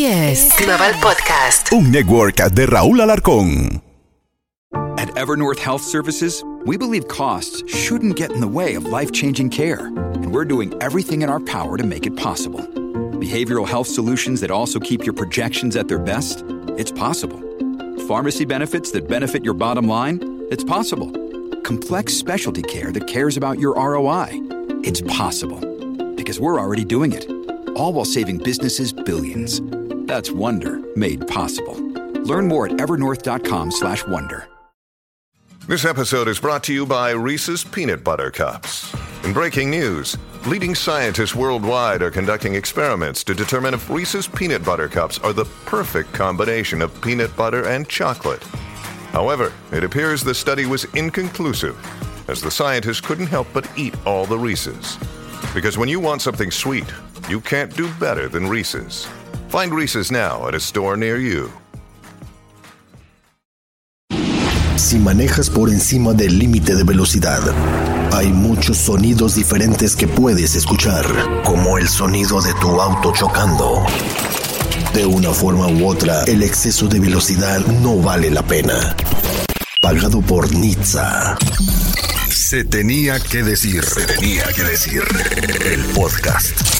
Easy es Global Podcast. Un network de Raúl Alarcón. At Evernorth Health Services, we believe costs shouldn't get in the way of life-changing care, and we're doing everything in our power to make it possible. Behavioral health solutions that also keep your projections at their best? It's possible. Pharmacy benefits that benefit your bottom line? It's possible. Complex specialty care that cares about your ROI? It's possible. Because we're already doing it. All while saving businesses billions. That's Wonder made possible. Learn more at evernorth.com/wonder. This episode is brought to you by Reese's Peanut Butter Cups. In breaking news, leading scientists worldwide are conducting experiments to determine if Reese's Peanut Butter Cups are the perfect combination of peanut butter and chocolate. However, it appears the study was inconclusive, as the scientists couldn't help but eat all the Reese's. Because when you want something sweet, you can't do better than Reese's. Find Reese's now at a store near you. Si manejas por encima del límite de velocidad, hay muchos sonidos diferentes que puedes escuchar, como el sonido de tu auto chocando. De una forma u otra, el exceso de velocidad no vale la pena. Pagado por Nizza. Se tenía que decir, se tenía que decir. El podcast.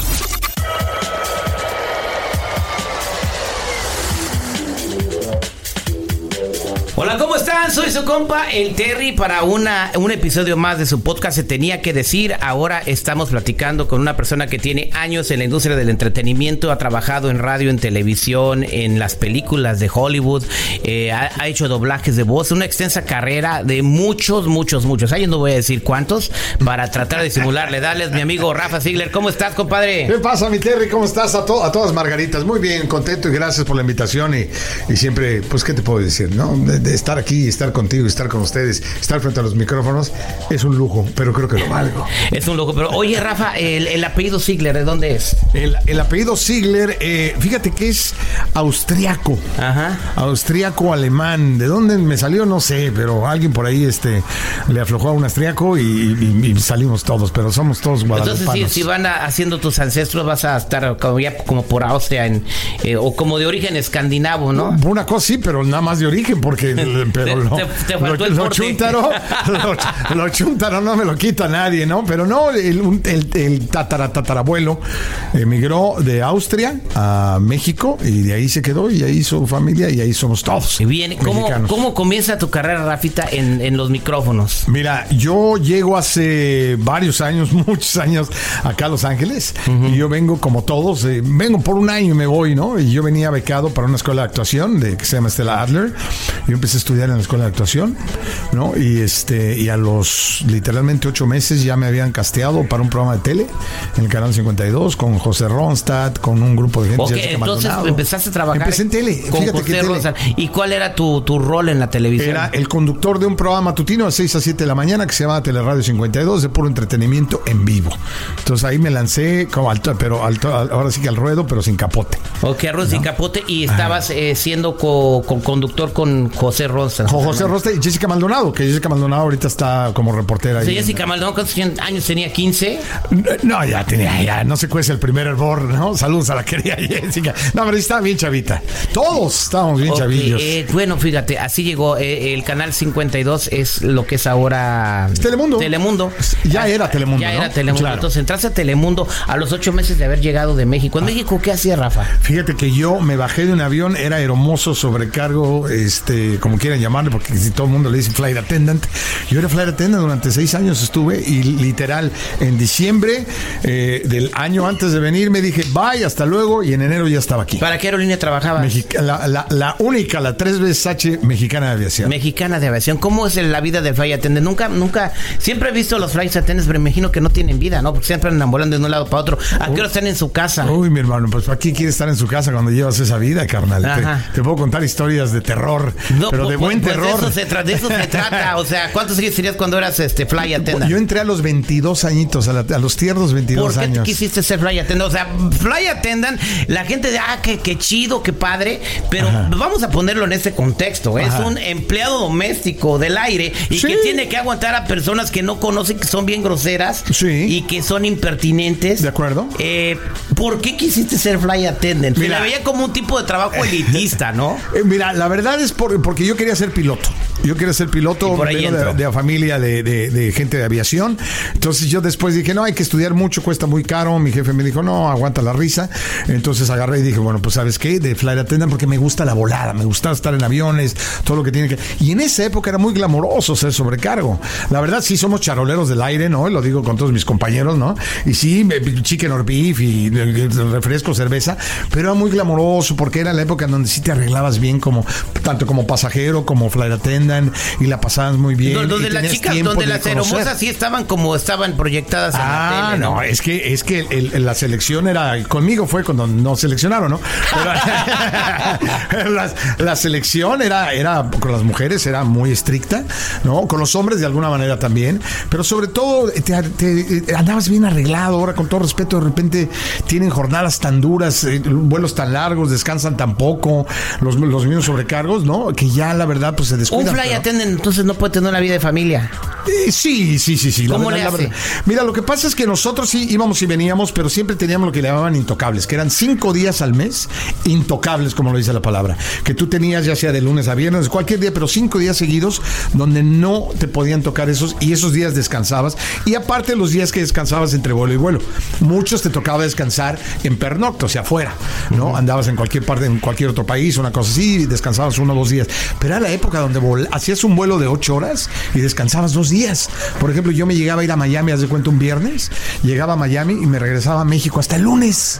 Hola, ¿cómo están? Soy su compa, el Terry, para una, un episodio más de su podcast. Se tenía que decir. Ahora estamos platicando con una persona que tiene años en la industria del entretenimiento, ha trabajado en radio, en televisión, en las películas de Hollywood, eh, ha, hecho doblajes de voz, una extensa carrera de muchos, muchos, muchos. Ahí no voy a decir cuántos para tratar de simularle. Dale, mi amigo Rafa Ziegler. ¿Cómo estás, compadre? ¿Qué pasa, mi Terry? ¿Cómo estás? A, to a todas margaritas. Muy bien, contento y gracias por la invitación. Y, siempre, pues, ¿qué te puedo decir? no de estar aquí, estar contigo, estar con ustedes, estar frente a los micrófonos, es un lujo, pero creo que lo valgo. Es un lujo, pero oye, Rafa, el, el apellido Ziegler, ¿de dónde es? El, el apellido Ziegler, eh, fíjate que es austriaco. Ajá. Austriaco alemán. ¿De dónde me salió? No sé, pero alguien por ahí este, le aflojó a un austriaco y, y, y salimos todos, pero somos todos guadalupanos. Entonces, si, si van a, haciendo tus ancestros, vas a estar como ya como por Austria en, eh, o como de origen escandinavo, ¿no? Una cosa sí, pero nada más de origen, porque pero te, te lo, el lo chúntaro, lo, lo, chúntaro no me lo quita nadie, ¿no? Pero no, el, el, el tatara, tatarabuelo emigró de Austria a México y de ahí se quedó y ahí su familia y ahí somos todos. Y bien, ¿cómo, ¿cómo comienza tu carrera, Rafita, en, en, los micrófonos? Mira, yo llego hace varios años, muchos años acá a Los Ángeles uh -huh. y yo vengo como todos, eh, vengo por un año y me voy, ¿no? Y yo venía becado para una escuela de actuación de, que se llama Stella Adler. Yo empecé a estudiar en la escuela de actuación, ¿no? Y este y a los literalmente ocho meses ya me habían casteado para un programa de tele en el canal 52 con José Ronstadt, con un grupo de gente. Okay, entonces Maldonado. empezaste a trabajar. Empecé en tele. Con Fíjate José que Ronstadt. ¿Y cuál era tu, tu, rol en la televisión? Era el conductor de un programa matutino a 6 a 7 de la mañana que se llamaba Teleradio 52 de puro entretenimiento en vivo. Entonces ahí me lancé como alto, pero alto, ahora sí que al ruedo, pero sin capote. Ok, arroz ¿no? sin capote y estabas eh, siendo co, co conductor con José Ronstadt. Con José Ronstadt y Jessica Maldonado, que Jessica Maldonado ahorita está como reportera. Sí, Jessica Maldonado, ¿cuántos años tenía? ¿15? No, ya tenía, ya no se cuece el primer hervor, ¿no? Saludos a la querida Jessica. No, pero estaba bien chavita. Todos estábamos bien okay, chavillos. Eh, bueno, fíjate, así llegó eh, el canal 52, es lo que es ahora es Telemundo. Telemundo. Ya era Telemundo. Ya ¿no? era Telemundo. Claro. Entonces entraste a Telemundo a los ocho meses de haber llegado de México. ¿En México qué hacía Rafa? Fíjate que yo me bajé de un avión, era hermoso, sobrecargo, este, como quieran llamarle, porque si todo el mundo le dice flight attendant. Yo era flight attendant durante seis años estuve y literal en diciembre eh, del año antes de venir me dije bye, hasta luego y en enero ya estaba aquí. ¿Para qué aerolínea trabajabas? Mexica, la, la, la, única, la tres veces H mexicana de aviación. Mexicana de aviación. ¿Cómo es la vida del flight attendant? Nunca, nunca, siempre he visto los flight attendants, pero me imagino que no tienen vida, ¿no? Porque siempre andan volando de un lado para otro. ¿A qué hora están en su casa? Uy, mi hermano, pues ¿para qué quieres estar en su casa cuando llevas esa vida, carnal? Te, te, puedo contar historias de terror. No, pero de buen pues, terror. De eso, se tra- de eso se trata. O sea, ¿cuántos años tenías cuando eras este fly attendant? Yo entré a los 22 añitos, a, la- a los tiernos 22 ¿Por qué años. quisiste ser fly attendant? O sea, fly attendant, la gente de, ah, qué, qué chido, qué padre, pero vamos a ponerlo en este contexto. Es Ajá. un empleado doméstico del aire y Sí. que tiene que aguantar a personas que no conocen, que son bien groseras Sí. y que son impertinentes. De acuerdo. Eh, ¿Por qué quisiste ser fly attendant? Se Mira. le veía como un tipo de trabajo elitista, ¿no? Eh, mira, la verdad es por- porque yo quería ser piloto. Yo quería ser piloto por ahí de, de la familia de, de- de gente de aviación. Entonces yo después dije, no, hay que estudiar mucho, cuesta muy caro. Mi jefe me dijo, no, aguanta la risa. Entonces agarré y dije, bueno, pues sabes qué, de flight attendant porque me gusta la volada, me gusta estar en aviones, todo lo que tiene que... Y en esa época era muy glamoroso ser sobrecargo. La verdad sí somos charoleros del aire, ¿no? Lo digo con todos mis compañeros, ¿no? Y sí, chicken or beef y eh, refresco, cerveza, pero era muy glamoroso porque era la época en donde sí te arreglabas bien como tanto como pasajero como flight attendant y la pasabas muy bien. Donde las chicas, donde de las hermosas sí estaban como estaban proyectadas en Ah, la tele, no, es que es que el- el- la selección era conmigo fue cuando nos seleccionaron, ¿no? Pero- la, la selección era era con las mujeres era muy estricta, ¿no? Con los hombres de alguna manera también, pero sobre todo te, te- andabas bien arreglado. Ahora con todo respeto de repente tienen jornadas tan duras, eh, vuelos tan largos, descansan tan poco, los los mismos sobrecargos, ¿no? Que ya la verdad pues se Un descuidan. fly pero- attendant entonces no puede tener una vida de familia. Eh, sí, sí, sí, sí. la ¿Cómo verdad, le hace? Mira, lo que pasa es que nosotros sí íbamos y veníamos, pero siempre teníamos lo que le llamaban intocables, que eran cinco días al mes, intocables, como lo dice la palabra, que tú tenías ya sea de lunes a viernes, cualquier día, pero cinco días seguidos donde no te podían tocar esos y esos días descansabas. Y aparte los días que descansabas entre vuelo y vuelo, muchos te tocaba descansar en pernocto, o sea, afuera, ¿no? Andabas en cualquier parte, en cualquier otro país, una cosa así, y descansabas uno o dos días. Pero era la época donde hacías un vuelo de ocho horas y descansabas dos días. Por ejemplo, yo me llegaba a ir a Miami, haz de cuenta un viernes, llegaba a Miami y me regresaba a México hasta el lunes.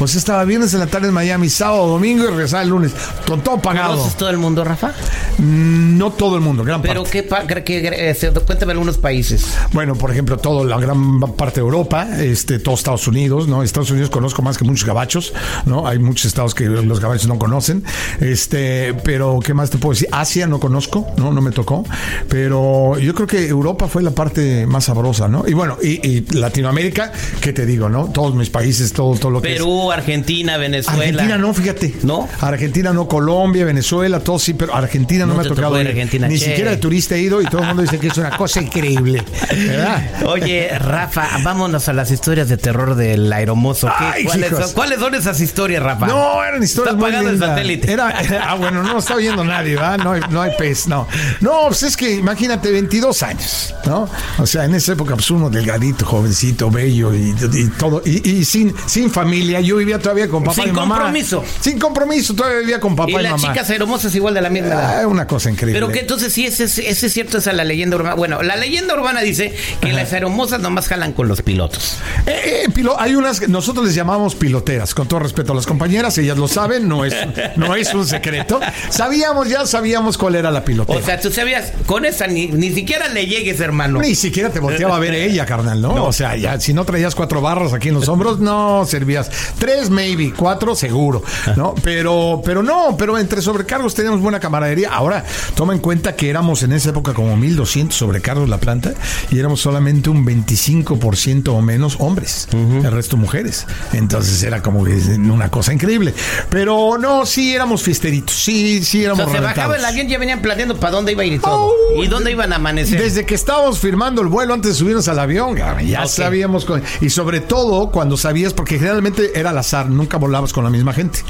O sea, estaba viernes en la tarde en Miami, sábado, domingo y regresaba el lunes, con todo pagado. ¿Conoces todo el mundo, Rafa? Mm, No todo el mundo, gran Pero parte. qué, pa- qué- qué- este, cuéntame algunos países. Bueno, por ejemplo, toda la gran parte de Europa, este, todo Estados Unidos, ¿no? Estados Unidos conozco más que muchos gabachos, ¿no? Hay muchos estados que los gabachos no conocen. Este, pero ¿qué más te puedo decir? Asia no conozco, ¿no? No me tocó. Pero yo creo que Europa fue la parte más sabrosa, ¿no? Y bueno, y, y Latinoamérica, ¿qué te digo, no? Todos mis países, todo, todo lo que es. Perú, Argentina, Venezuela. Argentina no, fíjate. ¿No? Argentina no, Colombia, Venezuela, todo sí, pero Argentina no, No me ha tocado ir. Argentina, Ni che. siquiera de turista he ido y todo el mundo dice que es una cosa increíble. ¿Verdad? Oye, Rafa, vámonos a las historias de terror del aeromozo. ¿Qué- Ay, ¿Cuáles, son, cuáles son esas historias, Rafa? No, eran historias Está muy apagando el lindas. satélite. Era, ah, bueno, no está oyendo nadie, ¿verdad? No hay, no hay pez, no. No, pues es que imagínate, 22 años, ¿no? O sea, en esa época, pues uno delgadito, jovencito, bello y, y todo, y, y sin, sin familia. Yo vivía todavía con papá Sin y mamá. compromiso. Sin compromiso, todavía vivía con papá y y, las mamá. chicas hermosas igual de la misma edad. Ah, una cosa increíble. Pero que entonces sí, ese, ese es cierto, esa es la leyenda urbana. Bueno, la leyenda urbana dice que las aeromosas nomás jalan con los pilotos. Eh, eh, pilo- hay unas que nosotros les llamamos piloteras, con todo respeto a las compañeras, ellas lo saben, no es, no es un secreto. Sabíamos, ya sabíamos cuál era la pilotera. O sea, tú sabías, con esa ni, ni siquiera le llegues, hermano. Ni siquiera te volteaba a ver ella, carnal, ¿no? O sea, ya si no traías cuatro barras aquí en los hombros, no servías. Tres, maybe, cuatro, seguro, ¿no? Pero, pero no, pero entre sobrecargos teníamos buena camaradería. Ahora, toma en cuenta que éramos en esa época como 1200 sobrecargos la planta y éramos solamente un 25% o menos hombres, el resto mujeres. Entonces era como una cosa increíble. Pero no, sí éramos fiesteritos, sí, sí O éramos sea, se bajaba el avión ya venían planeando para dónde iba a ir y todo. Oh, y dónde iban a amanecer. Desde que estábamos firmando el vuelo antes de subirnos al avión, ya sabíamos. con- y sobre todo cuando sabías, porque generalmente era al azar, nunca volabas con la misma gente.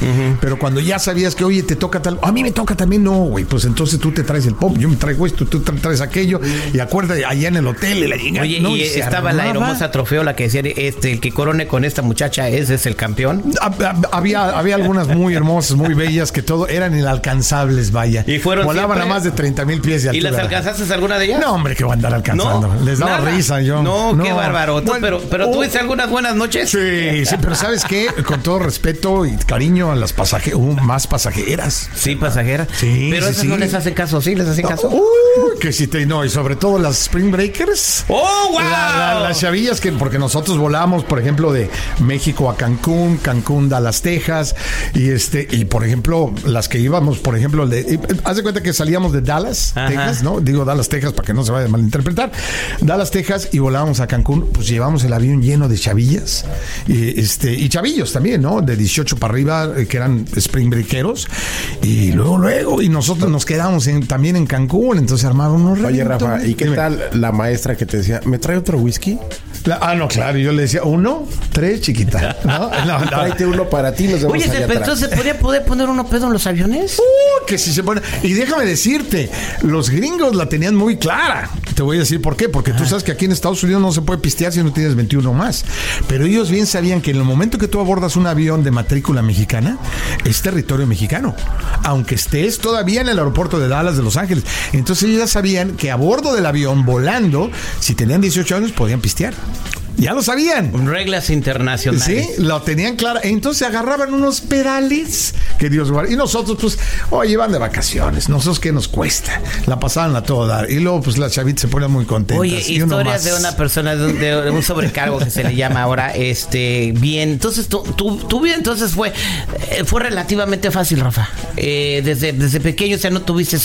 Pero cuando ya sabías que, oye, te toca tal, a mí me toca también, no, güey, pues entonces tú te traes el pop, yo me traigo esto, tú tra- traes aquello. Y acuérdate, allá en el hotel, y la Oye, no, y estaba la hermosa trofeo, la que decía, este, el que corone con esta muchacha, ese es el campeón. Hab- hab- Había, había algunas muy hermosas, muy bellas, que todo eran inalcanzables, vaya. Y fueron Volaban siempre- a más de 30 mil pies de ¿Y altura. las alcanzaste alguna de ellas? No, hombre, que va a andar alcanzando. No, Les daba nada. risa yo. No, qué bárbaro. Bueno, pero pero oh, tuviste algunas buenas noches. Sí, sí, pero ¿sabes qué? Con todo respeto y cariño a las pasajeras, más pasajeras. Sí, pasajera. Sí, Pero sí, esas sí. no les hacen caso, ¿sí? ¿Les hacen caso? Uy, que si te no, y sobre todo las Spring Breakers. ¡Oh, wow! La- la- las chavillas que, porque nosotros volamos, por ejemplo, de México a Cancún, Cancún, Dallas, Texas, y este, y por ejemplo, las que íbamos, por ejemplo, de, eh, haz de cuenta que salíamos de Dallas, Ajá. Texas, ¿no? Digo Dallas, Texas, para que no se vaya a malinterpretar. Dallas, Texas, y volábamos a Cancún, pues llevamos el avión lleno de chavillas, y este, y chavillos también, ¿no? De 18 para arriba, eh, que eran spring breakeros, y luego, luego, y nosotros nos quedamos en- también en Cancún, entonces armaron unos Oye, reventones. Rafa, ¿y qué Dime. tal la maestra que te decía, ¿me trae otro whisky? La- ah, no, claro, yo le decía, uno, tres, chiquita. ¿no? No, no. Tráete uno para ti, nos vemos Oye, allá entonces, ¿podría poder poner uno pedo en los aviones? Uh, que si se pone. Y déjame decirte, los gringos la tenían muy clara. Te voy a decir por qué. Porque tú sabes que aquí en Estados Unidos no se puede pistear si no tienes 21 más. Pero ellos bien sabían que en el momento que tú abordas un avión de matrícula mexicana, es territorio mexicano. Aunque estés todavía en el aeropuerto de Dallas de Los Ángeles. Entonces ellos ya sabían que a bordo del avión, volando, si tenían 18 años, podían pistear. Ya lo sabían. Reglas internacionales. Sí, lo tenían claro. Entonces agarraban unos pedales que Dios guarde. Y nosotros, pues, oye, van de vacaciones. Nosotros, ¿qué nos cuesta? La pasaban a todo dar. Y luego, pues, las chavitas se ponen muy contentas. Oye, Y historias de una persona, de un, de un sobrecargo que se le llama ahora, este, bien. Entonces, tu, tu, tu vida entonces fue, eh, fue relativamente fácil, Rafa. Eh, desde, desde pequeño, o sea, no tuviste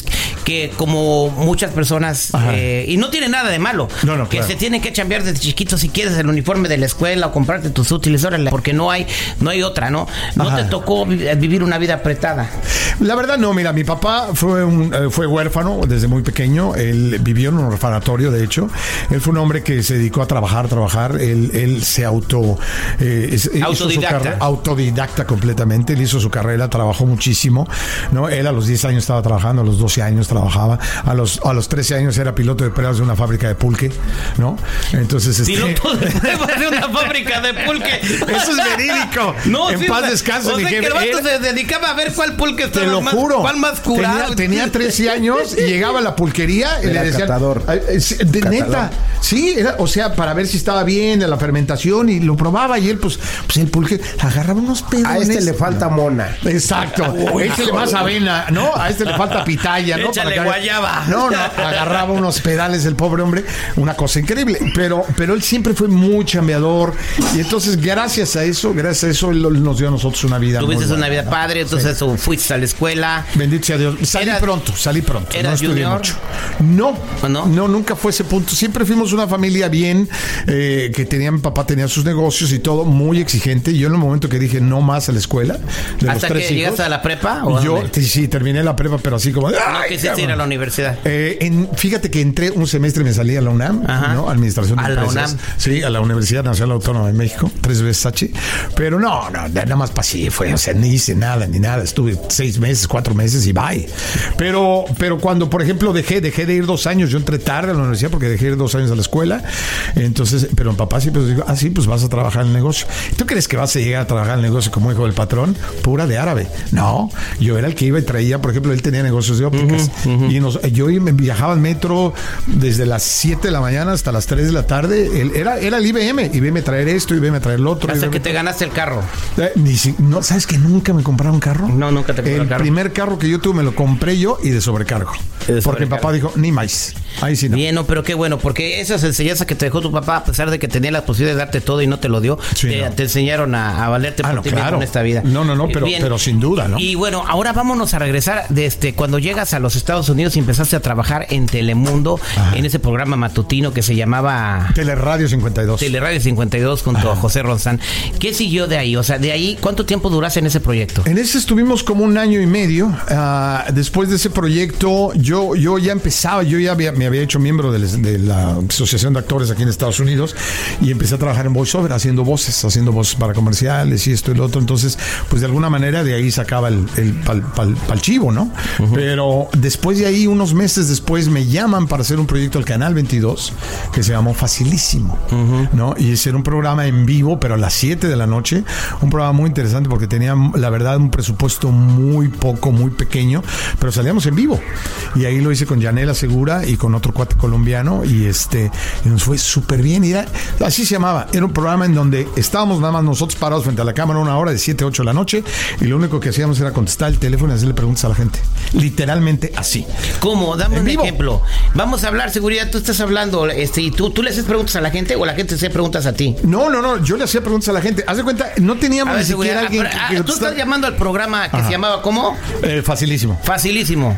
que, como muchas personas, eh, y no tiene nada de malo, No, no, que claro. se tienen que chambear desde chiquito si quieres el uniforme de la escuela o comprarte tus útiles, órale, porque no hay, no hay otra, ¿no? No Ajá. te tocó vi- vivir una vida apretada. La verdad no, mira, mi papá fue un, eh, fue huérfano desde muy pequeño. Él vivió en un orfanatorio, de hecho. Él fue un hombre que se dedicó a trabajar, trabajar. Él, él se auto eh, Autodidacta. completamente. Él hizo su carrera, trabajó muchísimo. ¿no? Él a los 10 años estaba trabajando, a los 12 años trabajaba, a los, a los 13 años era piloto de pruebas de una fábrica de pulque, ¿no? Entonces, este, Piloto de pruebas de una fábrica de pulque. Eso es verídico. No, en sí, paz o sea, descanse, o mi sea, que jefe. el vato Él- se dedicaba a ver cuál pulque Te estaba lo más, juro. cuál más curado. Tenía, tenía 13 años y llegaba a la pulquería y Era le decían. catador. Eh, De Catador. neta. Sí, era, o sea, para ver si estaba bien la fermentación y lo probaba y él, pues, pues el pulque agarraba unos pedones. A este le falta mona. Exacto. Échale más avena, ¿no? A este le falta pitaya, ¿no? Échale que- guayaba. No, no, agarraba unos pedales el pobre hombre, una cosa increíble. Pero, pero él siempre fue muy chambeador. Y entonces, gracias a eso, gracias a eso, él nos dio a nosotros una vida. Tuviste buena. una vida padre, entonces tú fuiste a la escuela. Bendito sea Dios. Salí ¿Eras- pronto, salí pronto. eras no estudié junior? mucho. No, ¿O no? no, nunca fue ese punto. Siempre fuimos una familia bien, eh, que tenía, mi papá tenía sus negocios y todo, muy exigente. Y yo en el momento que dije no más a la escuela, de los ¿Hasta tres que hijos, llegaste a la prepa? ¿o yo dónde? sí terminé la prepa, pero así como. No ¡ay, quisiste ir a la universidad. Eh, en- fíjate que entré un semestre y me salí a la UNAM, Ajá. ¿no? Administración de A la. UNAM. Sí, a la Universidad Nacional Autónoma de México, tres veces Sachi. Pero no, no, nada más pasé, fue, o sea, ni hice nada, ni nada. Estuve seis meses, cuatro meses y bye. Pero, pero cuando, por ejemplo, dejé, dejé de ir dos años, yo entré tarde a la universidad porque dejé de ir dos años a la escuela. Entonces, pero mi papá siempre dijo, ah, sí, pues vas a trabajar en el negocio. ¿Tú crees que vas a llegar a trabajar en el negocio como hijo del patrón? Pura de árabe. No, yo era el que iba y traía, por ejemplo, él tenía negocios de ópticas. Y nos- yo viajaba en metro desde las 7 de la mañana hasta las 3 de la tarde. Él, era, era el IBM. Y veme a traer esto, y veme a traer lo otro. Hasta que te ganaste el carro. Eh, ni si- no, ¿Sabes que nunca me compraron carro? No, nunca te compraron El carro. primer carro que yo tuve me lo compré yo y de sobrecargo. Y de Porque mi papá dijo, ni más. Ahí sí no. Bien, no, pero qué bueno, porque esas enseñanzas que te dejó tu papá, a pesar de que tenía la posibilidad de darte todo y no te lo dio, Sí, te, no. te enseñaron a, a valerte Ah, por no, ti claro. en esta vida. No, no, no, pero- pero sin duda, ¿no? Y bueno, ahora vámonos a regresar de este, cuando llegas a los Estados Unidos y empezaste a trabajar en Telemundo, Ajá. en ese programa matutino que se llamaba Teleradio 52. Teleradio 52 junto a José Ronzán. ¿Qué siguió de ahí? O sea, de ahí, ¿cuánto tiempo duraste en ese proyecto? En ese estuvimos como un año y medio. Ah, después de ese proyecto, yo, yo ya empezaba, yo ya había- me había hecho miembro de, les- de la Asociación de Actores aquí en Estados Unidos y empecé a trabajar en voiceover, haciendo voces, haciendo voces para comerciales y esto y lo otro. Entonces, pues de alguna manera de ahí sacaba el, el pal, pal- pal chivo, ¿no? Pero después de ahí, unos meses después, me llaman para hacer un proyecto al Canal 22 que se llamó Facilísimo. ¿No? Y ese era un programa en vivo, pero a las 7 de la noche. Un programa muy interesante porque tenía, la verdad, un presupuesto muy poco, muy pequeño, pero salíamos en vivo. Y ahí lo hice con Yanela Segura y con otro cuate colombiano y este y nos fue súper bien. Y era- así se llamaba. Era un programa en donde estábamos nada más nosotros parados frente a la cámara una hora de 7, 8 de la noche y lo único que hacíamos era contestar el teléfono y hacerle preguntas a la gente. Literalmente así. ¿Cómo? Dame En un vivo. ejemplo. Vamos a hablar, seguridad. Tú estás hablando, este, y tú, tú le haces preguntas a la gente o la gente hace preguntas a ti. No, no, no, yo le hacía preguntas a la gente. Haz de cuenta, no teníamos ver, ni siquiera alguien ah, que, ah, que tú estás llamando al programa que Ajá. se llamaba ¿cómo? Eh, facilísimo. Facilísimo.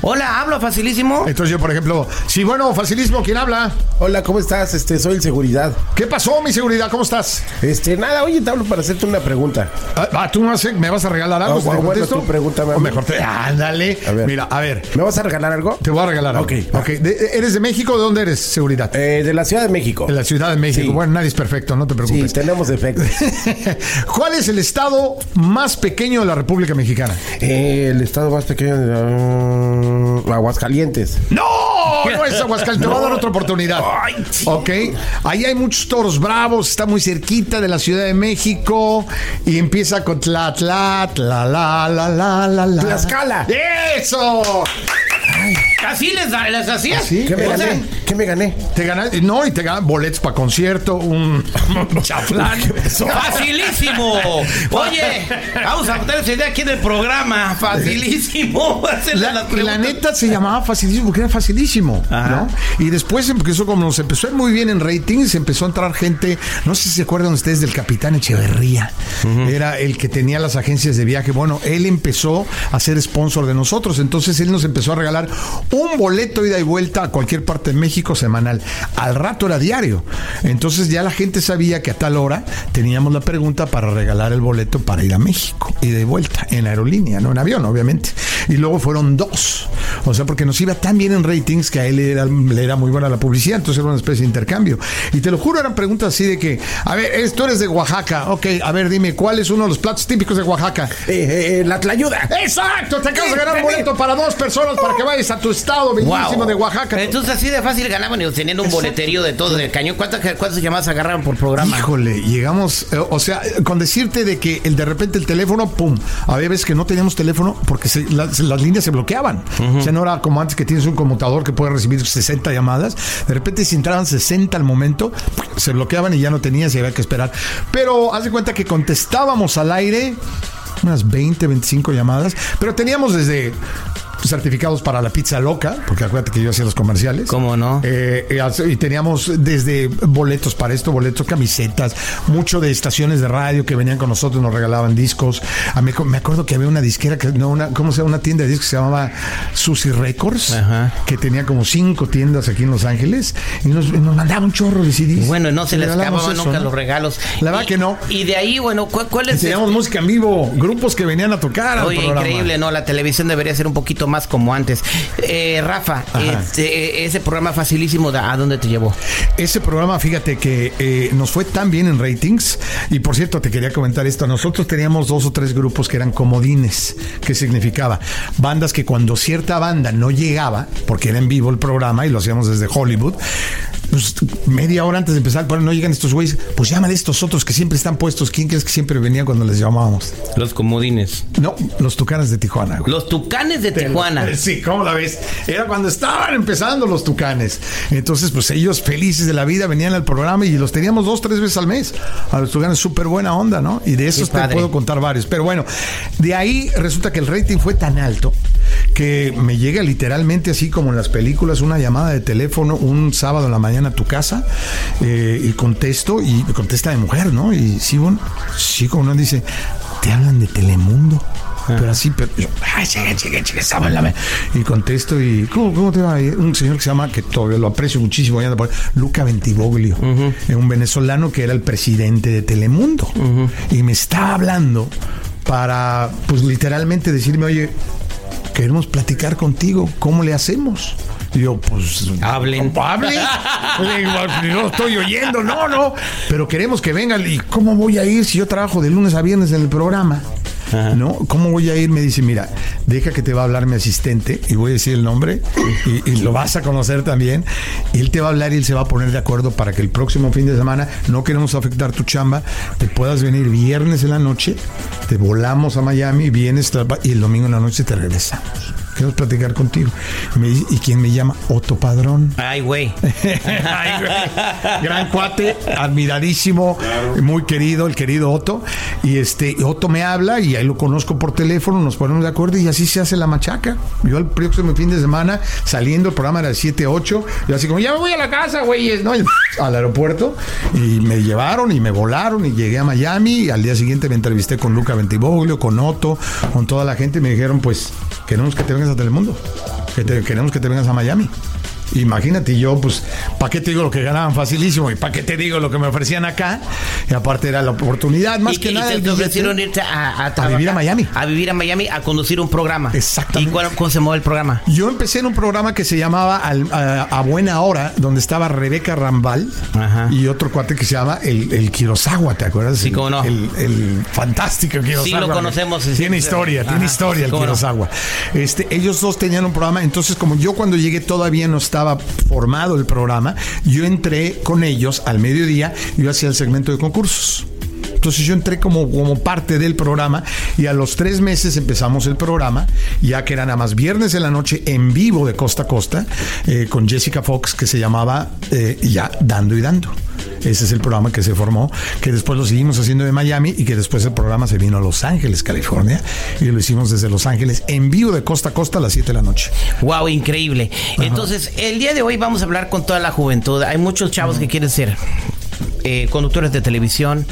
Hola, hablo facilísimo. Entonces yo, por ejemplo, sí, bueno, facilísimo, ¿quién habla? Hola, ¿cómo estás? Este, soy el seguridad. ¿Qué pasó, mi seguridad? ¿Cómo estás? Este, nada, oye, te hablo para hacerte una pregunta. Ah, ah, ¿Tú me vas, a, me vas a regalar algo? Bueno, tú pregúntame a O mí. mejor te... Ándale. A ver. Mira, a ver, ¿Me vas a regalar algo? te voy a regalar algo. Ok. Ok. De- ¿Eres de México? ¿De dónde eres, seguridad? Eh, de la Ciudad de México. de la Ciudad de México. Sí. Bueno, nadie es perfecto, no te Sí, preocupes. tenemos defectos. ¿Cuál es el estado más pequeño de la República Mexicana? Eh, el estado más pequeño de la- Aguascalientes. ¡No! No es Aguascalientes. Te voy a dar otra oportunidad. Ok. Ahí hay muchos toros bravos. Está muy cerquita de la Ciudad de México. Y empieza con tla, tla, tla, la, la, la, la, la. Tlaxcala. ¡Eso! Así les, da- les hacías. ¿Sí? ¿Qué me O sea, gané? ¿Qué me gané? Te ganas, no, y te ganan boletos para concierto, un, chaflán. Facilísimo. Oye, vamos a tener esa idea aquí del programa. Facilísimo. La, la neta se llamaba facilísimo porque era facilísimo, ¿no? Y después empezó, como nos empezó a ir muy bien en ratings, empezó a entrar gente, no sé si se acuerdan ustedes del Capitán Echeverría, era el que tenía las agencias de viaje. Bueno, él empezó a ser sponsor de nosotros, entonces él nos empezó a regalar un boleto ida y vuelta a cualquier parte de México semanal. Al rato era diario. Entonces ya la gente sabía que a tal hora teníamos la pregunta para regalar el boleto para ir a México, ida y vuelta, en aerolínea, no en avión, obviamente. Y luego fueron dos. O sea, porque nos iba tan bien en ratings que a él era- le era muy buena la publicidad, entonces era una especie de intercambio. Y te lo juro, eran preguntas así de que, a ver, es- tú eres de Oaxaca, ok, a ver, dime, ¿cuál es uno de los platos típicos de Oaxaca? Eh, eh, la tlayuda. Exacto, te acabas de ganar un boleto para dos personas para que vayas a tu estado bellísimo Wow. de Oaxaca. Entonces así de fácil ganaban y teniendo un boleterio de todo de cañón. ¿Cuántas, cuántas llamadas agarraron por programa? Híjole, llegamos, eh, o sea, con decirte de que el de repente el teléfono, pum, había veces que no teníamos teléfono porque se- las, las líneas se bloqueaban. O sea, no era como antes que tienes un conmutador que puede recibir 60 llamadas. De repente si entraban 60 al momento, se bloqueaban y ya no tenías y había que esperar. Pero haz de cuenta que contestábamos al aire unas 20, 25 llamadas, pero teníamos desde certificados para la pizza loca, porque acuérdate que yo hacía los comerciales. ¿Cómo no? Eh, eh, y teníamos desde boletos para esto, boletos, camisetas, mucho de estaciones de radio que venían con nosotros, nos regalaban discos. A mí- me acuerdo que había una disquera, que, no, una, ¿cómo se llama? Una tienda de discos que se llamaba Susi Records, Ajá. que tenía como cinco tiendas aquí en Los Ángeles y nos, nos mandaba un chorro de CDs. Bueno, no se les acababan nunca ¿no? los regalos. La verdad Y- que no. Y de ahí, bueno, ¿cuál, es teníamos música en vivo, grupos que venían a tocar. al Oye, programa. increíble, ¿no? La televisión debería ser un poquito más como antes. Eh, Rafa, este, ese programa facilísimo, ¿a dónde te llevó? Ese programa, fíjate que eh, nos fue tan bien en ratings. Y por cierto, te quería comentar esto. Nosotros teníamos dos o tres grupos que eran comodines. ¿Qué significaba? Bandas que cuando cierta banda no llegaba, porque era en vivo el programa y lo hacíamos desde Hollywood, pues media hora antes de empezar, no llegan estos güeyes, pues llaman a estos otros que siempre están puestos. ¿Quién crees que siempre venía cuando les llamábamos? Los comodines. No, los Tucanes de Tijuana, güey. Los tucanes de Tijuana. Sí, ¿cómo la ves? Era cuando estaban empezando los tucanes. Entonces, pues ellos felices de la vida venían al programa y los teníamos dos, tres veces al mes. A los tucanes, súper buena onda, ¿no? Y de esos te puedo contar varios. Pero bueno, de ahí resulta que el rating fue tan alto que me llega literalmente así como en las películas una llamada de teléfono un sábado en la mañana a tu casa eh, y contesto y me contesta de mujer, ¿no? Y sí, bueno, sí, como no dice, te hablan de Telemundo. Pero así, pero yo, ay, chica, chica, chica, estaba en la me-". Y contesto y, ¿cómo, cómo te va? Y un señor que se llama, que todavía lo aprecio muchísimo, anda por Luca Ventivoglio, eh, un venezolano que era el presidente de Telemundo. Y me estaba hablando para, pues literalmente decirme, oye, queremos platicar contigo, ¿cómo le hacemos? Y yo, pues. Hablen. Hable. Pues, digo, no estoy oyendo, no, no. Pero queremos que vengan. ¿Y cómo voy a ir si yo trabajo de lunes a viernes en el programa? ¿No? ¿Cómo voy a ir? Me dice, mira, deja que te va a hablar mi asistente y voy a decir el nombre y, y lo vas a conocer también. Él te va a hablar y él se va a poner de acuerdo para que el próximo fin de semana no queremos afectar tu chamba, te puedas venir viernes en la noche, te volamos a Miami, vienes y el domingo en la noche te regresamos. Queremos platicar contigo. Y, me dice, ¿y quién me llama? Otto Padrón. Ay, güey. Ay, güey. Gran cuate, admiradísimo, muy querido, el querido Otto. Y este, Otto me habla y ahí lo conozco por teléfono, nos ponemos de acuerdo y así se hace la machaca. Yo el próximo fin de semana, saliendo, el programa era de 7, 8, yo así como, ya me voy a la casa, güey, ¿no? Al aeropuerto y me llevaron y me volaron y llegué a Miami y al día siguiente me entrevisté con Luca Ventiboglio, con Otto, con toda la gente y me dijeron, pues, queremos que te vengas a Telemundo, que te- queremos que te vengas a Miami. Imagínate, yo, pues, ¿para qué te digo lo que ganaban facilísimo? ¿Y para qué te digo lo que me ofrecían acá? Y aparte era la oportunidad, más y que y nada. te, el te ofrecieron irte a, vivir a Miami. A vivir a Miami, a conducir un programa. Exactamente. ¿Y cuál, cómo se mueve el programa? Yo empecé en un programa que se llamaba Al- a, Buena Hora, donde estaba Rebeca Rambal Ajá. y otro cuate que se llama el, el Kurosawa, ¿te acuerdas? Sí, cómo no. El, el fantástico Kurosawa. Sí, lo conocemos, sí, Tiene sí. historia, tiene historia el cómo no. Kurosawa. Este, ellos dos tenían un programa, entonces como yo cuando llegué todavía no estaba formado el programa, yo entré con ellos al mediodía, yo hacía el segmento de concursos. Entonces yo entré como, como parte del programa y a los tres meses empezamos el programa, ya que era nada más viernes en la noche en vivo de costa a costa, eh, con Jessica Fox, que se llamaba eh, ya Dando y Dando. Ese es el programa que se formó, que después lo seguimos haciendo de Miami y que después el programa se vino a Los Ángeles, California, y lo hicimos desde Los Ángeles en vivo de costa a costa a las 7 de la noche. Wow, increíble. Entonces, el día de hoy vamos a hablar con toda la juventud. Hay muchos chavos que quieren ser eh, conductores de televisión,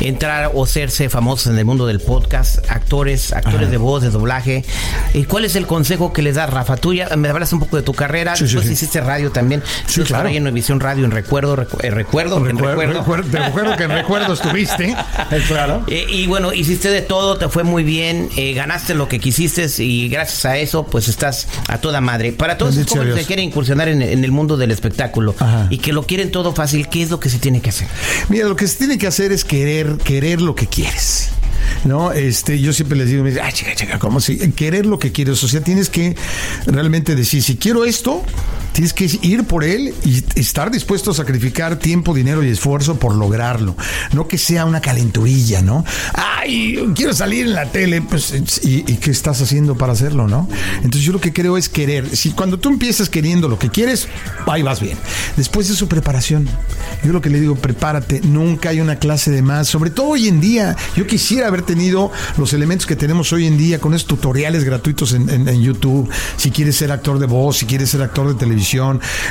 entrar o hacerse famosos en el mundo del podcast, actores, actores de voz, de doblaje. ¿Y cuál es el consejo que les da Rafa? Tú ya me hablas un poco de tu carrera, Sí, después sí. hiciste radio también. Sí, claro. en Visión Radio, en Recuerdo, recu- eh, recuerdo, en Recuerdo, recuerdo. recuerdo- te recuerdo que en recuerdo estuviste. Claro. Eh, y bueno, hiciste de todo, te fue muy bien, eh, ganaste lo que quisiste y gracias a eso, pues estás a toda madre. Para todos sea que quieren incursionar en, en el mundo del espectáculo Ajá. y que lo quieren todo fácil, ¿qué es lo que se tiene que hacer? Mira, lo que se tiene que hacer es querer, querer lo que quieres. ¿No? Este, yo siempre les digo, me dicen, ah, chica, chica, ¿cómo si? Querer lo que quieres. O sea, tienes que realmente decir, si quiero esto, tienes que ir por él y estar dispuesto a sacrificar tiempo, dinero y esfuerzo por lograrlo. No que sea una calenturilla, ¿no? Ay, quiero salir en la tele, pues, ¿y, qué estás haciendo para hacerlo, no? Entonces yo lo que creo es querer. Si cuando tú empiezas queriendo lo que quieres, ahí vas bien. Después de su preparación, yo lo que le digo, prepárate, nunca hay una clase de más, sobre todo hoy en día. Yo quisiera haber tenido los elementos que tenemos hoy en día con esos tutoriales gratuitos en, en- en YouTube. Si quieres ser actor de voz, si quieres ser actor de televisión,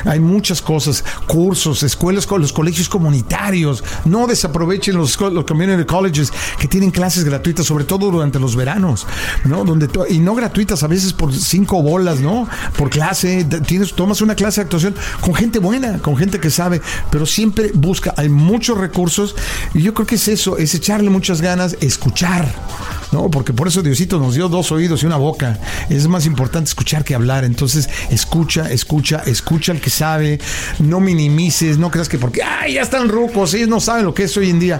hay muchas cosas, cursos, escuelas los colegios comunitarios. No desaprovechen los, los community colleges que tienen clases gratuitas, sobre todo durante los veranos, ¿no? Donde y no gratuitas, a veces por cinco bolas, ¿no? Por clase, tienes, tomas una clase de actuación con gente buena, con gente que sabe, pero siempre busca, hay muchos recursos y yo creo que es eso, es echarle muchas ganas, escuchar, ¿no? Porque por eso Diosito nos dio dos oídos y una boca. Es más importante escuchar que hablar. Entonces, escucha, escucha, escucha al que sabe, no minimices, no creas que porque, ay, ya están rucos, ellos no saben lo que es hoy en día.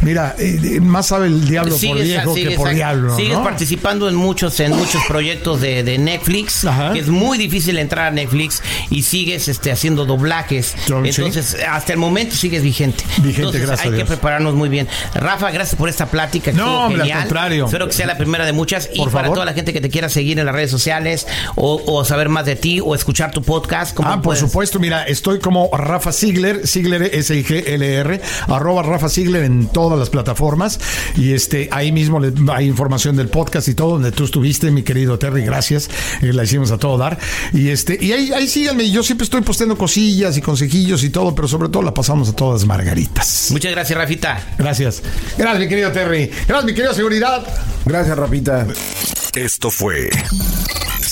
Mira, eh, eh, más sabe el diablo por Sigues- viejo que por diablo. Sigues ¿no? participando en muchos, en muchos proyectos de, de Netflix, Ajá. que es muy difícil entrar a Netflix y sigues este, haciendo doblajes. Entonces, hasta el momento sigues vigente. Vigente, Entonces, gracias hay a que prepararnos muy bien. Rafa, gracias por esta plática. No, hombre, al genial. contrario. Espero que sea la primera de muchas. y para toda la gente que te quiera seguir en las redes sociales o, o saber más de ti o escuchar tu podcast. ¿Cómo Ah, por supuesto, mira, estoy como Rafa Sigler, Sigler S-I-G-L-R, arroba Rafa Sigler en todas las plataformas. Y este, ahí mismo le- hay información del podcast y todo, donde tú estuviste, mi querido Terry, gracias. Eh, la hicimos a todo dar. Y este, y ahí, ahí síganme, yo siempre estoy posteando cosillas y consejillos y todo, pero sobre todo la pasamos a todas margaritas. Muchas gracias, Rafita. Gracias. Gracias, mi querido Terry. Gracias, mi querido Seguridad. Gracias, Rapita. Esto fue